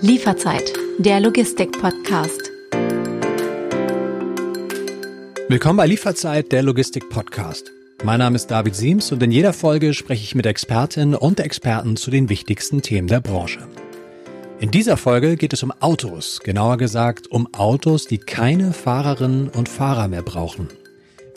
Lieferzeit, der Logistik-Podcast. Willkommen bei Lieferzeit, der Logistik-Podcast. Mein Name ist David Siems und in jeder Folge spreche ich mit Expertinnen und Experten zu den wichtigsten Themen der Branche. In dieser Folge geht es um Autos, genauer gesagt um Autos, die keine Fahrerinnen und Fahrer mehr brauchen.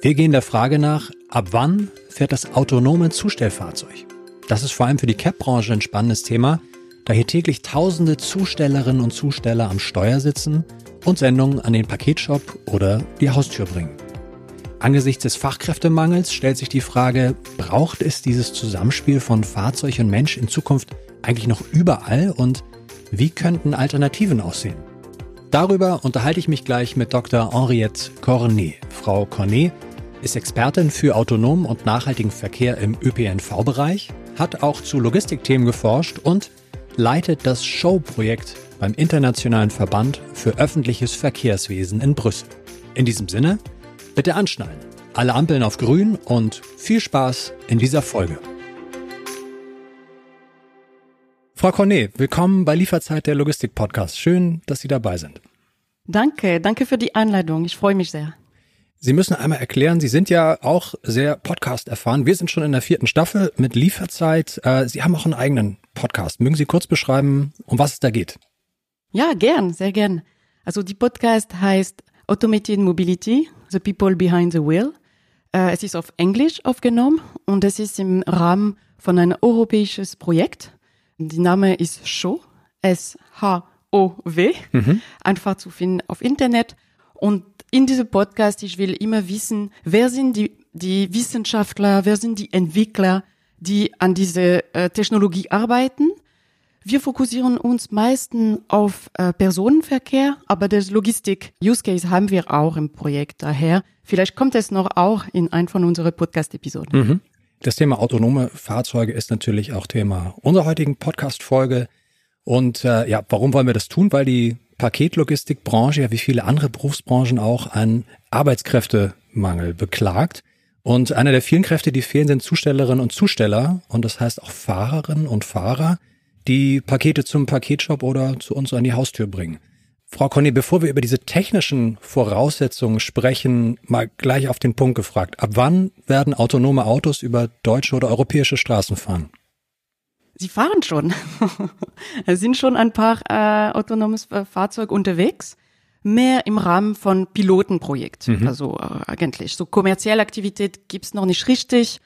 Wir gehen der Frage nach, ab wann fährt das autonome Zustellfahrzeug? Das ist vor allem für die Cap-Branche ein spannendes Thema, da hier täglich tausende Zustellerinnen und Zusteller am Steuer sitzen und Sendungen an den Paketshop oder die Haustür bringen. Angesichts des Fachkräftemangels stellt sich die Frage, braucht es dieses Zusammenspiel von Fahrzeug und Mensch in Zukunft eigentlich noch überall und wie könnten Alternativen aussehen? Darüber unterhalte ich mich gleich mit Dr. Henriette Cornet. Frau Cornet ist Expertin für autonomen und nachhaltigen Verkehr im ÖPNV-Bereich, hat auch zu Logistikthemen geforscht und leitet das Show-Projekt beim Internationalen Verband für öffentliches Verkehrswesen in Brüssel. In diesem Sinne, bitte anschnallen, alle Ampeln auf grün und viel Spaß in dieser Folge. Frau Cornet, willkommen bei Lieferzeit der Logistik Podcast. Schön, dass Sie dabei sind. Danke, danke für die Einladung. Ich freue mich sehr. Sie müssen einmal erklären, Sie sind ja auch sehr Podcast erfahren. Wir sind schon in der vierten Staffel mit Lieferzeit. Äh, Sie haben auch einen eigenen Podcast. Mögen Sie kurz beschreiben, um was es da geht? Ja, gern, sehr gern. Also die Podcast heißt Automated Mobility, The People Behind the Wheel. Äh, es ist auf Englisch aufgenommen und es ist im Rahmen von einem europäisches Projekt. Die Name ist SHOW, S-H-O-W, mhm. einfach zu finden auf Internet. Und in diesem Podcast, ich will immer wissen, wer sind die, die Wissenschaftler, wer sind die Entwickler, die an diese äh, Technologie arbeiten. Wir fokussieren uns meistens auf äh, Personenverkehr, aber das Logistik-Use Case haben wir auch im Projekt. Daher, vielleicht kommt es noch auch in ein von unseren Podcast-Episoden. Mhm. Das Thema autonome Fahrzeuge ist natürlich auch Thema unserer heutigen Podcast-Folge. Und äh, ja, warum wollen wir das tun? Weil die Paketlogistikbranche, ja wie viele andere Berufsbranchen auch, einen Arbeitskräftemangel beklagt. Und einer der vielen Kräfte, die fehlen, sind Zustellerinnen und Zusteller. Und das heißt auch Fahrerinnen und Fahrer, die Pakete zum Paketshop oder zu uns an die Haustür bringen. Frau Conny, bevor wir über diese technischen Voraussetzungen sprechen, mal gleich auf den Punkt gefragt. Ab wann werden autonome Autos über deutsche oder europäische Straßen fahren? Sie fahren schon. es sind schon ein paar äh, autonomes Fahrzeuge unterwegs. Mehr im Rahmen von Pilotenprojekt. Mhm. Also äh, eigentlich. So kommerzielle Aktivität gibt's noch nicht richtig.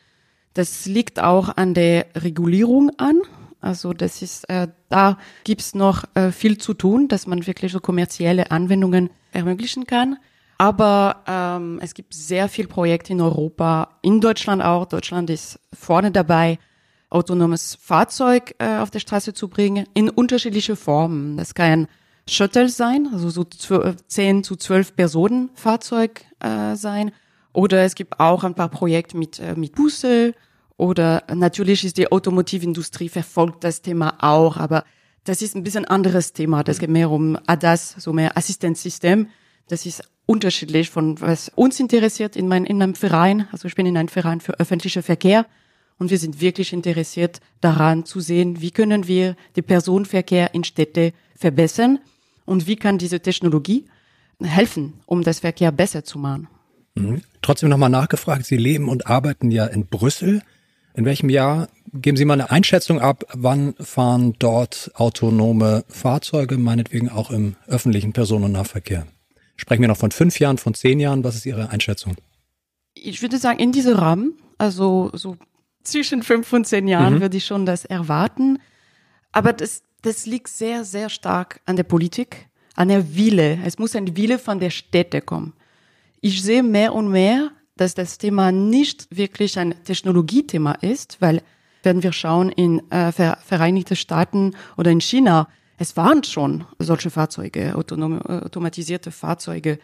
Das liegt auch an der Regulierung an. Also das ist, äh, da gibt's noch äh, viel zu tun, dass man wirklich so kommerzielle Anwendungen ermöglichen kann. Aber ähm, es gibt sehr viel Projekte in Europa, in Deutschland auch. Deutschland ist vorne dabei autonomes Fahrzeug äh, auf der Straße zu bringen, in unterschiedliche Formen. Das kann ein Shuttle sein, also so 10 zu 12 Personen Fahrzeug äh, sein. Oder es gibt auch ein paar Projekte mit, äh, mit Busse. Oder natürlich ist die Automotivindustrie verfolgt das Thema auch, aber das ist ein bisschen anderes Thema. Das geht mehr um ADAS, so mehr Assistenzsystem. Das ist unterschiedlich von was uns interessiert in, mein, in einem Verein. Also ich bin in einem Verein für öffentlichen Verkehr. Und wir sind wirklich interessiert daran zu sehen, wie können wir den Personenverkehr in Städte verbessern und wie kann diese Technologie helfen, um das Verkehr besser zu machen. Mhm. Trotzdem nochmal nachgefragt, Sie leben und arbeiten ja in Brüssel. In welchem Jahr, geben Sie mal eine Einschätzung ab, wann fahren dort autonome Fahrzeuge, meinetwegen auch im öffentlichen Personennahverkehr? Sprechen wir noch von fünf Jahren, von zehn Jahren? Was ist Ihre Einschätzung? Ich würde sagen, in diesem Rahmen, also so zwischen fünf und zehn Jahren mhm. würde ich schon das erwarten. Aber das, das liegt sehr, sehr stark an der Politik, an der Wille. Es muss ein Wille von der Städte kommen. Ich sehe mehr und mehr, dass das Thema nicht wirklich ein Technologiethema ist, weil wenn wir schauen in äh, Vereinigte Staaten oder in China, es waren schon solche Fahrzeuge, autonome, automatisierte Fahrzeuge.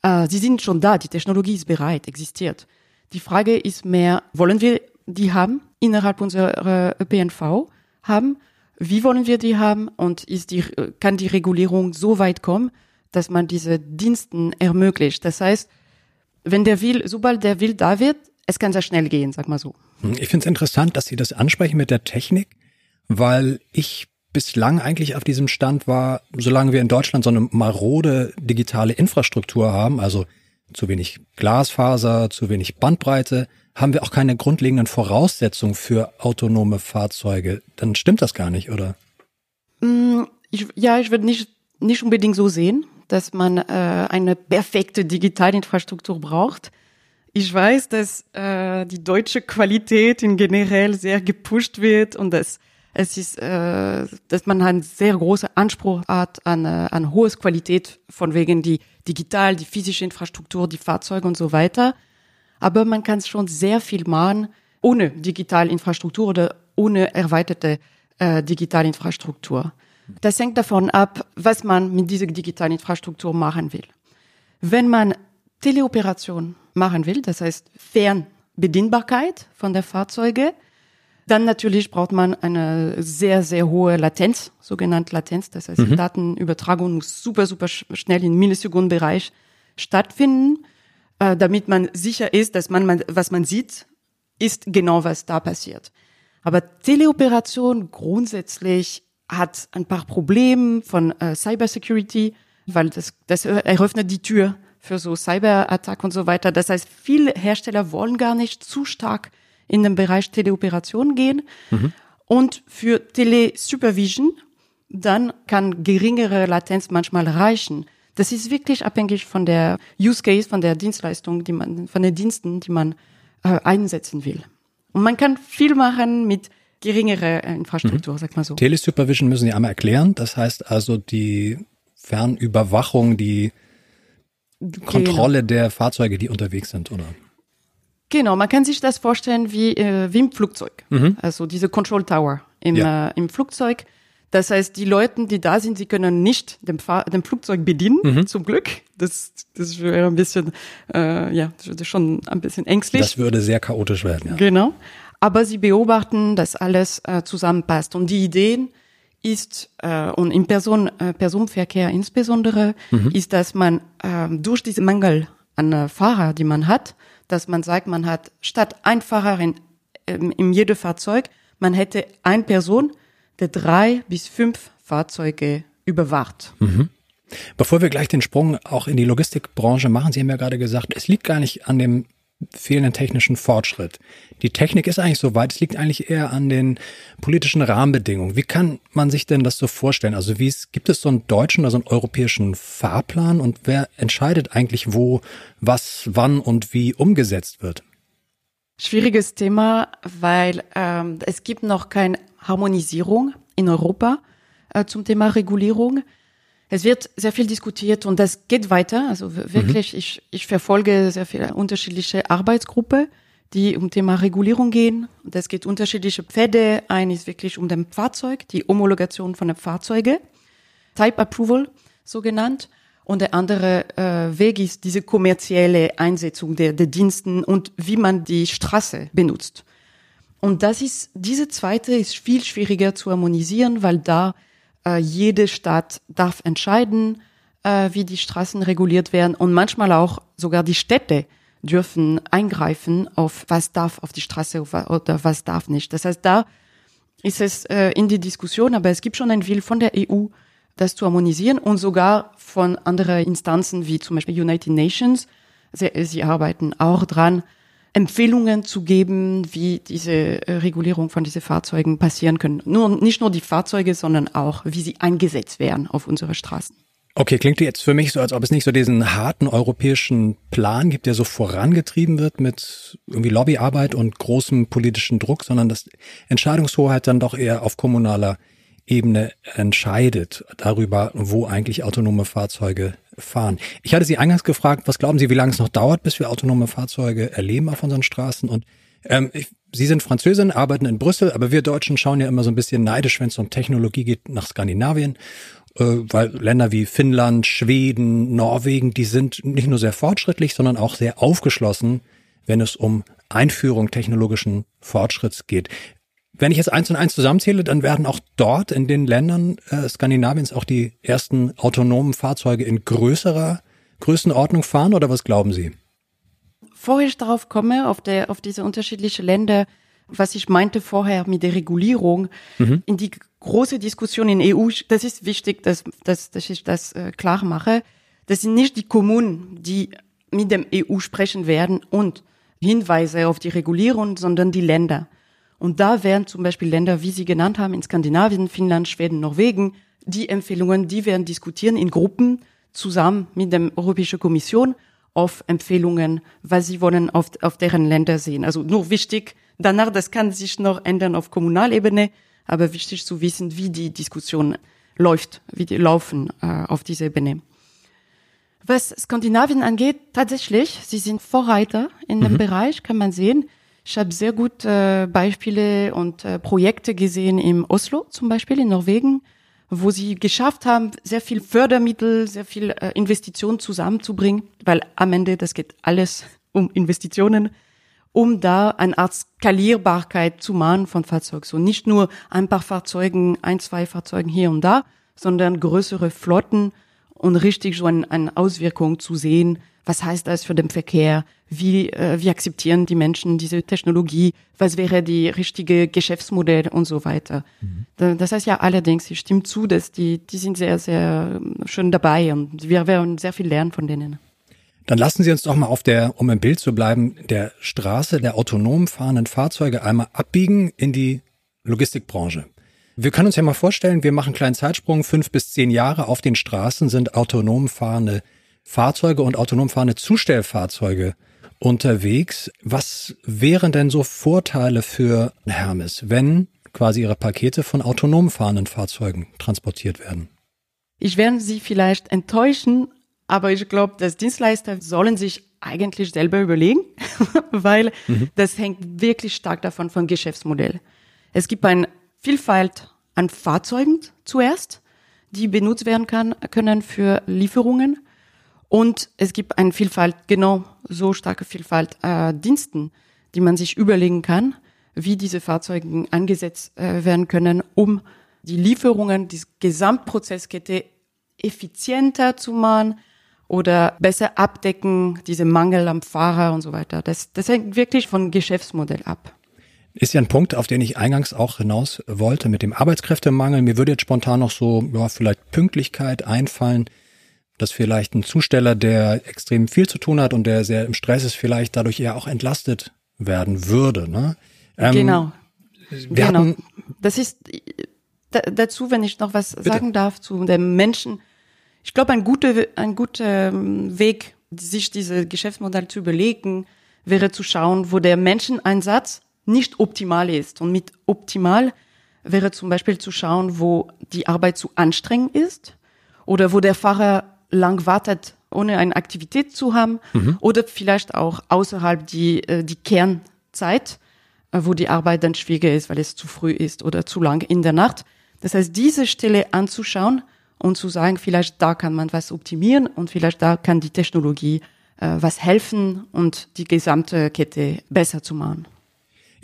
Äh, sie sind schon da, die Technologie ist bereit, existiert. Die Frage ist mehr, wollen wir die haben innerhalb unserer ÖPNV haben. Wie wollen wir die haben? Und ist die, kann die Regulierung so weit kommen, dass man diese Diensten ermöglicht? Das heißt, wenn der will, sobald der will da wird, es kann sehr schnell gehen, sag mal so. Ich finde es interessant, dass Sie das ansprechen mit der Technik, weil ich bislang eigentlich auf diesem Stand war, solange wir in Deutschland so eine marode digitale Infrastruktur haben, also zu wenig Glasfaser, zu wenig Bandbreite, haben wir auch keine grundlegenden Voraussetzungen für autonome Fahrzeuge. Dann stimmt das gar nicht, oder? Mm, ich, ja, ich würde nicht, nicht unbedingt so sehen, dass man äh, eine perfekte Digitalinfrastruktur braucht. Ich weiß, dass äh, die deutsche Qualität in generell sehr gepusht wird und dass es ist, äh, dass man einen sehr großen Anspruch hat an, äh, an hohes Qualität von wegen die digital, die physische Infrastruktur, die Fahrzeuge und so weiter. Aber man kann schon sehr viel machen ohne Digitalinfrastruktur oder ohne erweiterte äh, Digitalinfrastruktur. Das hängt davon ab, was man mit dieser Digitalinfrastruktur machen will. Wenn man Teleoperation machen will, das heißt Fernbedienbarkeit von der Fahrzeuge, dann natürlich braucht man eine sehr, sehr hohe Latenz, sogenannte Latenz. Das heißt, mhm. die Datenübertragung muss super, super schnell im Millisekundenbereich stattfinden, äh, damit man sicher ist, dass man, was man sieht, ist genau, was da passiert. Aber Teleoperation grundsätzlich hat ein paar Probleme von äh, Cybersecurity, weil das, das eröffnet die Tür für so Cyberattack und so weiter. Das heißt, viele Hersteller wollen gar nicht zu stark in den Bereich Teleoperation gehen. Mhm. Und für Telesupervision, dann kann geringere Latenz manchmal reichen. Das ist wirklich abhängig von der Use Case, von der Dienstleistung, die man, von den Diensten, die man äh, einsetzen will. Und man kann viel machen mit geringere Infrastruktur, mhm. sag mal so. Telesupervision müssen Sie einmal erklären. Das heißt also die Fernüberwachung, die Kontrolle genau. der Fahrzeuge, die unterwegs sind, oder? Genau, man kann sich das vorstellen wie, äh, wie im Flugzeug. Mhm. Also diese Control Tower im, ja. äh, im Flugzeug. Das heißt, die Leute, die da sind, sie können nicht dem, Fahr dem Flugzeug bedienen, mhm. zum Glück. Das, das wäre ein bisschen, äh, ja, schon ein bisschen ängstlich. Das würde sehr chaotisch werden, ja. Genau. Aber sie beobachten, dass alles äh, zusammenpasst. Und die Ideen ist, äh, und im Person, äh, Personenverkehr insbesondere, mhm. ist, dass man äh, durch diesen Mangel an äh, Fahrer, die man hat, dass man sagt, man hat statt ein ähm, in jedem Fahrzeug, man hätte eine Person, der drei bis fünf Fahrzeuge überwacht. Mhm. Bevor wir gleich den Sprung auch in die Logistikbranche machen, Sie haben ja gerade gesagt, es liegt gar nicht an dem fehlenden technischen Fortschritt. Die Technik ist eigentlich so weit, es liegt eigentlich eher an den politischen Rahmenbedingungen. Wie kann man sich denn das so vorstellen? Also wie es, gibt es so einen deutschen oder so einen europäischen Fahrplan und wer entscheidet eigentlich, wo, was, wann und wie umgesetzt wird? Schwieriges Thema, weil ähm, es gibt noch keine Harmonisierung in Europa äh, zum Thema Regulierung. Es wird sehr viel diskutiert und das geht weiter. Also wirklich, mhm. ich, ich verfolge sehr viele unterschiedliche Arbeitsgruppen, die um Thema Regulierung gehen. Das geht unterschiedliche Pfade. Ein ist wirklich um den Fahrzeug, die Homologation von den Fahrzeugen, Type Approval so genannt. Und der andere äh, Weg ist diese kommerzielle Einsetzung der, der Diensten und wie man die Straße benutzt. Und das ist, diese zweite ist viel schwieriger zu harmonisieren, weil da äh, jede Stadt darf entscheiden, äh, wie die Straßen reguliert werden und manchmal auch sogar die Städte dürfen eingreifen auf was darf auf die Straße oder was darf nicht. Das heißt, da ist es äh, in die Diskussion, aber es gibt schon ein Will von der EU, das zu harmonisieren und sogar von anderen Instanzen wie zum Beispiel United Nations. Sie, sie arbeiten auch dran, Empfehlungen zu geben, wie diese äh, Regulierung von diesen Fahrzeugen passieren können. Nur, nicht nur die Fahrzeuge, sondern auch, wie sie eingesetzt werden auf unsere Straßen. Okay, klingt jetzt für mich so, als ob es nicht so diesen harten europäischen Plan gibt, der so vorangetrieben wird mit irgendwie Lobbyarbeit und großem politischen Druck, sondern dass Entscheidungshoheit dann doch eher auf kommunaler Ebene entscheidet darüber, wo eigentlich autonome Fahrzeuge fahren. Ich hatte Sie eingangs gefragt, was glauben Sie, wie lange es noch dauert, bis wir autonome Fahrzeuge erleben auf unseren Straßen? Und ähm, ich, Sie sind Französin, arbeiten in Brüssel, aber wir Deutschen schauen ja immer so ein bisschen neidisch, wenn es um Technologie geht, nach Skandinavien, äh, weil Länder wie Finnland, Schweden, Norwegen, die sind nicht nur sehr fortschrittlich, sondern auch sehr aufgeschlossen, wenn es um Einführung technologischen Fortschritts geht. Wenn ich jetzt eins und eins zusammenzähle, dann werden auch dort in den Ländern äh, Skandinaviens auch die ersten autonomen Fahrzeuge in größerer Größenordnung fahren oder was glauben Sie? Bevor ich darauf komme, auf, der, auf diese unterschiedlichen Länder, was ich meinte vorher mit der Regulierung, mhm. in die große Diskussion in EU, das ist wichtig, dass, dass, dass ich das äh, klar mache. Das sind nicht die Kommunen, die mit dem EU sprechen werden und Hinweise auf die Regulierung, sondern die Länder. Und da werden zum Beispiel Länder, wie Sie genannt haben, in Skandinavien, Finnland, Schweden, Norwegen, die Empfehlungen, die werden diskutieren in Gruppen zusammen mit der Europäischen Kommission auf Empfehlungen, was sie wollen auf, auf deren Länder sehen. Also nur wichtig, danach, das kann sich noch ändern auf Kommunalebene, aber wichtig zu wissen, wie die Diskussion läuft, wie die laufen äh, auf dieser Ebene. Was Skandinavien angeht, tatsächlich, sie sind Vorreiter in dem mhm. Bereich, kann man sehen. Ich habe sehr gute äh, Beispiele und äh, Projekte gesehen im Oslo zum Beispiel in Norwegen, wo sie geschafft haben, sehr viel Fördermittel, sehr viel äh, Investitionen zusammenzubringen, weil am Ende das geht alles um Investitionen, um da eine Art Skalierbarkeit zu machen von Fahrzeugen. So nicht nur ein paar Fahrzeugen, ein, zwei Fahrzeugen hier und da, sondern größere Flotten und richtig so eine, eine Auswirkung zu sehen. Was heißt das für den Verkehr? Wie, äh, wie akzeptieren die Menschen diese Technologie? Was wäre die richtige Geschäftsmodell und so weiter? Mhm. Das heißt ja allerdings, ich stimme zu, dass die, die sind sehr, sehr schön dabei und wir werden sehr viel lernen von denen. Dann lassen Sie uns doch mal auf der, um im Bild zu bleiben, der Straße der autonom fahrenden Fahrzeuge einmal abbiegen in die Logistikbranche. Wir können uns ja mal vorstellen, wir machen einen kleinen Zeitsprung, fünf bis zehn Jahre auf den Straßen sind autonom fahrende Fahrzeuge und autonom fahrende Zustellfahrzeuge unterwegs. Was wären denn so Vorteile für Hermes, wenn quasi ihre Pakete von autonom fahrenden Fahrzeugen transportiert werden? Ich werde Sie vielleicht enttäuschen, aber ich glaube, dass Dienstleister sollen sich eigentlich selber überlegen, weil mhm. das hängt wirklich stark davon vom Geschäftsmodell. Es gibt ein Vielfalt an Fahrzeugen zuerst, die benutzt werden kann, können für Lieferungen. Und es gibt eine Vielfalt, genau so starke Vielfalt äh, Diensten, die man sich überlegen kann, wie diese Fahrzeuge angesetzt äh, werden können, um die Lieferungen, die Gesamtprozesskette effizienter zu machen oder besser abdecken, diese Mangel am Fahrer und so weiter. Das, das hängt wirklich von Geschäftsmodell ab. Ist ja ein Punkt, auf den ich eingangs auch hinaus wollte mit dem Arbeitskräftemangel. Mir würde jetzt spontan noch so, ja, vielleicht Pünktlichkeit einfallen, dass vielleicht ein Zusteller, der extrem viel zu tun hat und der sehr im Stress ist, vielleicht dadurch eher auch entlastet werden würde. Ne? Ähm, genau. Wir genau. Hatten, das ist dazu, wenn ich noch was bitte. sagen darf zu dem Menschen. Ich glaube, ein guter, ein guter ähm, Weg, sich diese Geschäftsmodell zu überlegen, wäre zu schauen, wo der Menscheneinsatz nicht optimal ist. Und mit optimal wäre zum Beispiel zu schauen, wo die Arbeit zu anstrengend ist oder wo der Fahrer lang wartet, ohne eine Aktivität zu haben mhm. oder vielleicht auch außerhalb die, äh, die Kernzeit, äh, wo die Arbeit dann schwieriger ist, weil es zu früh ist oder zu lang in der Nacht. Das heißt, diese Stelle anzuschauen und zu sagen, vielleicht da kann man was optimieren und vielleicht da kann die Technologie äh, was helfen und die gesamte Kette besser zu machen.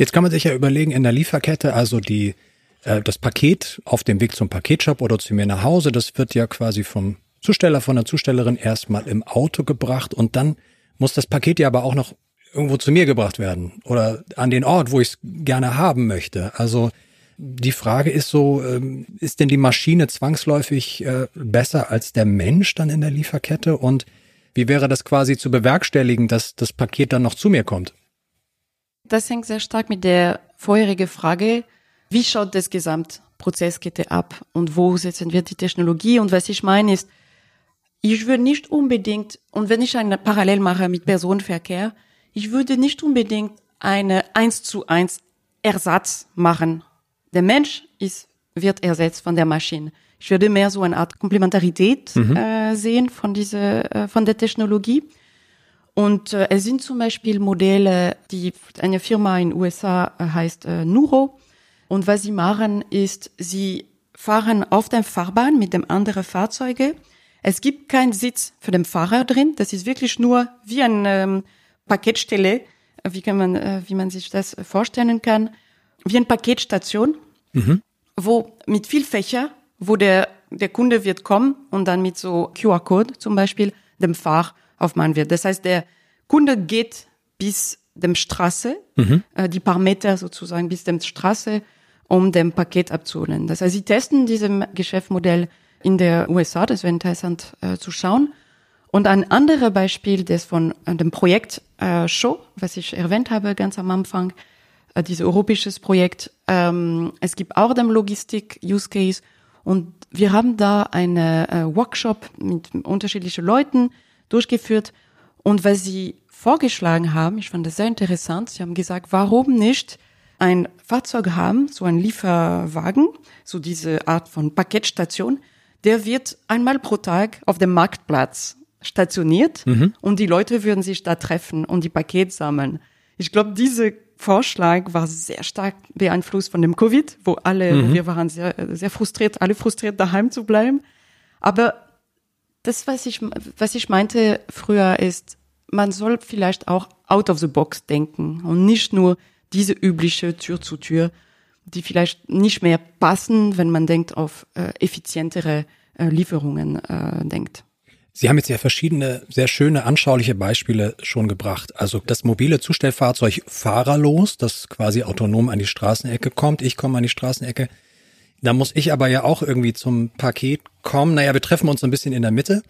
Jetzt kann man sich ja überlegen, in der Lieferkette, also die, äh, das Paket auf dem Weg zum Paketshop oder zu mir nach Hause, das wird ja quasi vom Zusteller, von der Zustellerin erstmal im Auto gebracht und dann muss das Paket ja aber auch noch irgendwo zu mir gebracht werden oder an den Ort, wo ich es gerne haben möchte. Also die Frage ist so, ähm, ist denn die Maschine zwangsläufig äh, besser als der Mensch dann in der Lieferkette? Und wie wäre das quasi zu bewerkstelligen, dass das Paket dann noch zu mir kommt? Das hängt sehr stark mit der vorherigen Frage, wie schaut das Gesamtprozesskette ab und wo setzen wir die Technologie? Und was ich meine ist, ich würde nicht unbedingt, und wenn ich eine Parallel mache mit Personenverkehr, ich würde nicht unbedingt eine eins zu eins Ersatz machen. Der Mensch ist, wird ersetzt von der Maschine. Ich würde mehr so eine Art Komplementarität mhm. äh, sehen von dieser, äh, von der Technologie. Und äh, es sind zum Beispiel Modelle, die eine Firma in USA äh, heißt äh, Nuro. Und was sie machen, ist, sie fahren auf der Fahrbahn mit dem anderen Fahrzeuge. Es gibt keinen Sitz für den Fahrer drin. Das ist wirklich nur wie eine ähm, Paketstelle, wie kann man, äh, wie man sich das vorstellen kann, wie eine Paketstation, mhm. wo mit viel Fächer, wo der der Kunde wird kommen und dann mit so QR-Code zum Beispiel dem Fahrer aufmachen wird. Das heißt, der Kunde geht bis dem Straße, mhm. äh, die paar Meter sozusagen bis dem Straße, um dem Paket abzuholen. Das heißt, sie testen diesem Geschäftsmodell in der USA, das wäre interessant äh, zu schauen. Und ein anderes Beispiel, das von äh, dem Projekt äh, Show, was ich erwähnt habe ganz am Anfang, äh, dieses europäisches Projekt. Ähm, es gibt auch den Logistik-Use Case und wir haben da eine äh, Workshop mit unterschiedlichen Leuten durchgeführt und was sie vorgeschlagen haben, ich fand das sehr interessant, sie haben gesagt, warum nicht ein Fahrzeug haben, so ein Lieferwagen, so diese Art von Paketstation, der wird einmal pro Tag auf dem Marktplatz stationiert mhm. und die Leute würden sich da treffen und die Pakete sammeln. Ich glaube, diese Vorschlag war sehr stark beeinflusst von dem Covid, wo alle, mhm. wir waren sehr, sehr frustriert, alle frustriert daheim zu bleiben. Aber das, was ich, was ich meinte früher ist, man soll vielleicht auch out of the box denken und nicht nur diese übliche Tür zu Tür, die vielleicht nicht mehr passen, wenn man denkt auf äh, effizientere äh, Lieferungen äh, denkt. Sie haben jetzt ja verschiedene sehr schöne anschauliche Beispiele schon gebracht. Also das mobile Zustellfahrzeug fahrerlos, das quasi autonom an die Straßenecke kommt. Ich komme an die Straßenecke. Da muss ich aber ja auch irgendwie zum Paket kommen. Naja, wir treffen uns ein bisschen in der Mitte.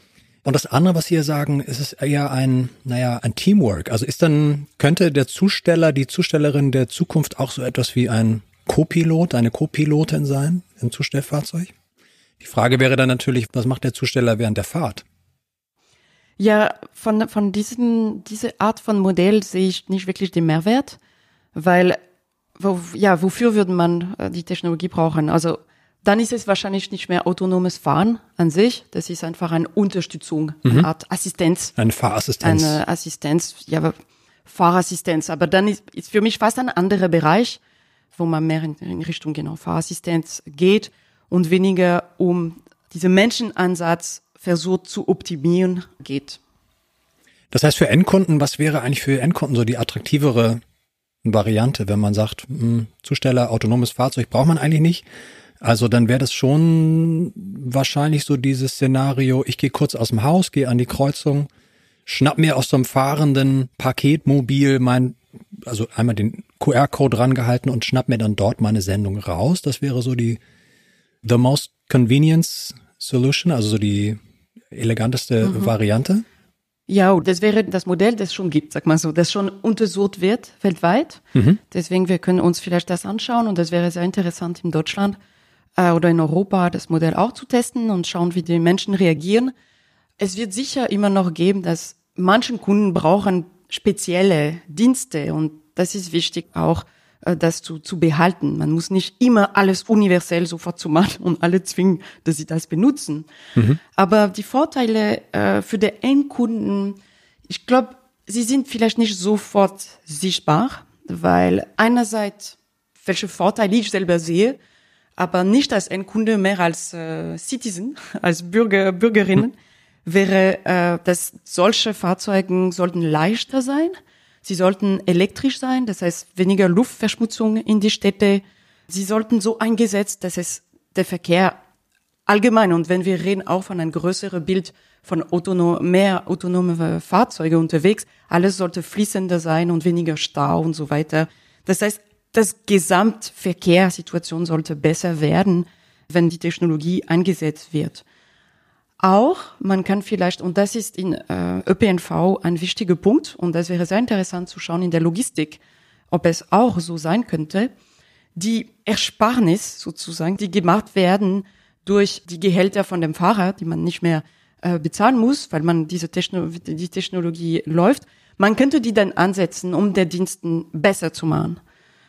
Und das andere, was Sie hier sagen, ist es eher ein, naja, ein Teamwork. Also ist dann, könnte der Zusteller, die Zustellerin der Zukunft auch so etwas wie ein Co-Pilot, eine Co-Pilotin sein im Zustellfahrzeug? Die Frage wäre dann natürlich, was macht der Zusteller während der Fahrt? Ja, von, von diesem, diese Art von Modell sehe ich nicht wirklich den Mehrwert, weil, wo, ja, wofür würde man äh, die Technologie brauchen? Also, dann ist es wahrscheinlich nicht mehr autonomes Fahren an sich. Das ist einfach eine Unterstützung, mhm. eine Art Assistenz. Eine Fahrassistenz. Eine Assistenz, ja, Fahrassistenz. Aber dann ist, ist für mich fast ein anderer Bereich, wo man mehr in, in Richtung genau Fahrassistenz geht und weniger um diesen Menschenansatz versucht zu optimieren geht. Das heißt für Endkunden, was wäre eigentlich für Endkunden so die attraktivere Variante, wenn man sagt, mh, hm, Zusteller, autonomes Fahrzeug braucht man eigentlich nicht? Also dann wäre das schon wahrscheinlich so dieses Szenario, ich gehe kurz aus dem Haus, gehe an die Kreuzung, schnapp mir aus so einem fahrenden Paketmobil mein, also einmal den QR-Code rangehalten und schnapp mir dann dort meine Sendung raus. Das wäre so die the most convenience solution, also so die eleganteste mhm. Variante. Ja, das wäre das Modell, das schon gibt, sag mal so, das schon untersucht wird weltweit. Mhm. Deswegen, wir können uns vielleicht das anschauen und das wäre sehr interessant in Deutschland äh, oder in Europa das Modell auch zu testen und schauen, wie die Menschen reagieren. Es wird sicher immer noch geben, dass manchen Kunden brauchen spezielle Dienste und das ist wichtig auch, das zu, zu behalten. Man muss nicht immer alles universell sofort zu machen und alle zwingen, dass sie das benutzen. Mhm. Aber die Vorteile äh, für den Endkunden, ich glaube, sie sind vielleicht nicht sofort sichtbar, weil einerseits welche Vorteile ich selber sehe, aber nicht als Endkunde, mehr als äh, Citizen, als Bürger, Bürgerinnen, mhm. wäre, äh, dass solche Fahrzeuge sollten leichter sein. Sie sollten elektrisch sein, das heißt weniger Luftverschmutzung in die Städte. Sie sollten so eingesetzt, dass es der Verkehr allgemein und wenn wir reden auch von einem größeren Bild von autonom, mehr autonome Fahrzeuge unterwegs, alles sollte fließender sein und weniger Stau und so weiter. Das heißt, das Gesamtverkehrssituation sollte besser werden, wenn die Technologie eingesetzt wird. Auch, man kann vielleicht, und das ist in äh, ÖPNV ein wichtiger Punkt, und das wäre sehr interessant zu schauen in der Logistik, ob es auch so sein könnte, die Ersparnis sozusagen, die gemacht werden durch die Gehälter von dem Fahrer, die man nicht mehr äh, bezahlen muss, weil man diese Techno die Technologie läuft, man könnte die dann ansetzen, um der Diensten besser zu machen.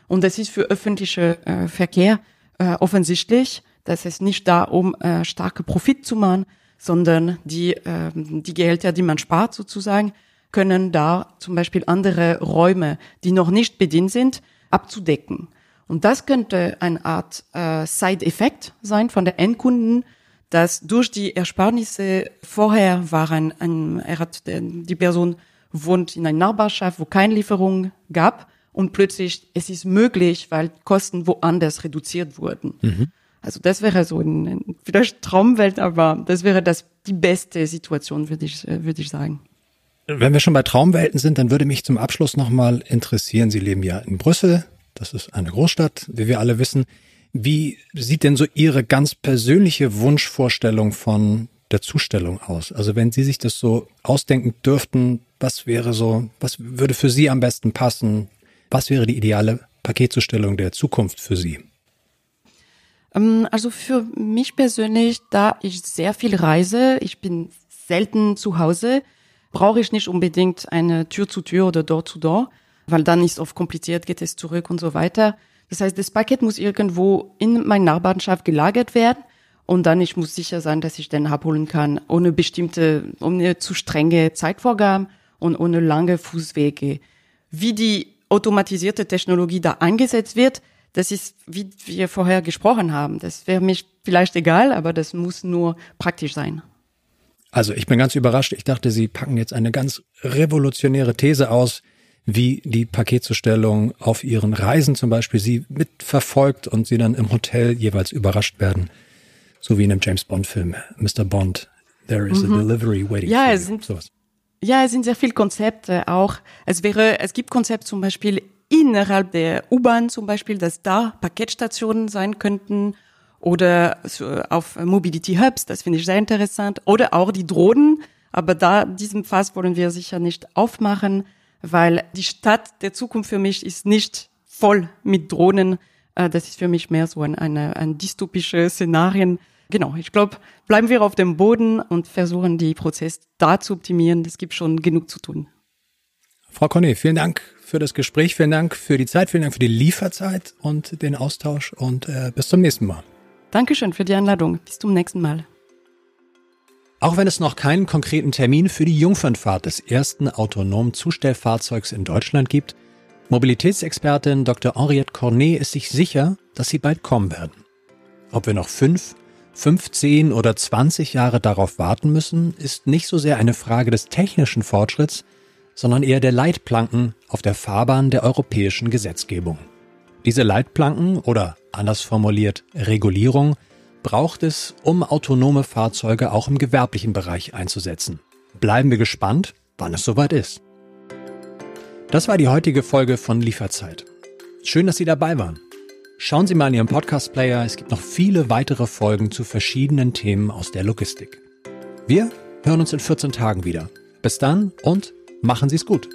Und das ist für öffentliche äh, Verkehr äh, offensichtlich, dass es nicht da, um äh, starke Profit zu machen, sondern die, äh, die Gehälter, die man spart sozusagen, können da zum Beispiel andere Räume, die noch nicht bedient sind, abzudecken. Und das könnte eine Art äh, Side-Effekt sein von der Endkunden, dass durch die Ersparnisse vorher waren, ein, er hat, die Person wohnt in einer Nachbarschaft, wo keine Lieferung gab und plötzlich es ist möglich, weil Kosten woanders reduziert wurden. Mhm. Also das wäre so ein, ein vielleicht Traumwelt, aber das wäre das die beste Situation, würde ich, würde ich sagen. Wenn wir schon bei Traumwelten sind, dann würde mich zum Abschluss nochmal interessieren, Sie leben ja in Brüssel, das ist eine Großstadt, wie wir alle wissen. Wie sieht denn so Ihre ganz persönliche Wunschvorstellung von der Zustellung aus? Also wenn Sie sich das so ausdenken dürften, was wäre so, was würde für Sie am besten passen? Was wäre die ideale Paketzustellung der Zukunft für Sie? Ähm, also für mich persönlich, da ich sehr viel reise, ich bin selten zu Hause, brauche ich nicht unbedingt eine Tür zu Tür oder Door zu Door, weil dann ist oft kompliziert, geht es zurück und so weiter. Das heißt, das Paket muss irgendwo in meiner Nachbarschaft gelagert werden und dann ich muss sicher sein, dass ich den abholen kann, ohne bestimmte, ohne zu strenge Zeitvorgaben und ohne lange Fußwege. Wie die automatisierte Technologie da eingesetzt wird, das ist, wie wir vorher gesprochen haben. Das wäre mich vielleicht egal, aber das muss nur praktisch sein. Also ich bin ganz überrascht. Ich dachte, Sie packen jetzt eine ganz revolutionäre These aus, wie die Paketzustellung auf Ihren Reisen zum Beispiel Sie mitverfolgt und Sie dann im Hotel jeweils überrascht werden. So wie in einem James Bond Film, Mr. Bond. There is mhm. a delivery waiting ja, for es sind, Sowas. Ja, es sind sehr viele Konzepte auch. Es wäre, es gibt Konzepte zum Beispiel innerhalb der U-Bahn zum Beispiel, dass da Paketstationen sein könnten oder auf Mobility Hubs, das finde ich sehr interessant, oder auch die Drohnen. Aber da, diesem Fass wollen wir sicher nicht aufmachen, weil die Stadt der Zukunft für mich ist nicht voll mit Drohnen. Äh, das ist für mich mehr so ein, eine, ein dystopische Szenarien. Genau, ich glaube, bleiben wir auf dem Boden und versuchen, die Prozess da zu optimieren. Es gibt schon genug zu tun. Frau Conny, vielen Dank für das Gespräch, vielen Dank für die Zeit, vielen Dank für die Lieferzeit und den Austausch und äh, bis zum nächsten Mal. Dankeschön für die Einladung. Bis zum nächsten Mal. Auch wenn es noch keinen konkreten Termin für die Jungfernfahrt des ersten autonomen Zustellfahrzeugs in Deutschland gibt, Mobilitätsexpertin Dr. Henriette Cornet ist sich sicher, dass sie bald kommen werden. Ob wir noch fünf, 15 oder 20 Jahre darauf warten müssen, ist nicht so sehr eine Frage des technischen Fortschritts, sondern eher der Leitplanken auf der Fahrbahn der europäischen Gesetzgebung. Diese Leitplanken oder anders formuliert Regulierung braucht es, um autonome Fahrzeuge auch im gewerblichen Bereich einzusetzen. Bleiben wir gespannt, wann es soweit ist. Das war die heutige Folge von Lieferzeit. Schön, dass Sie dabei waren. Schauen Sie mal in Ihrem Podcast-Player, es gibt noch viele weitere Folgen zu verschiedenen Themen aus der Logistik. Wir hören uns in 14 Tagen wieder. Bis dann und Machen Sie es gut.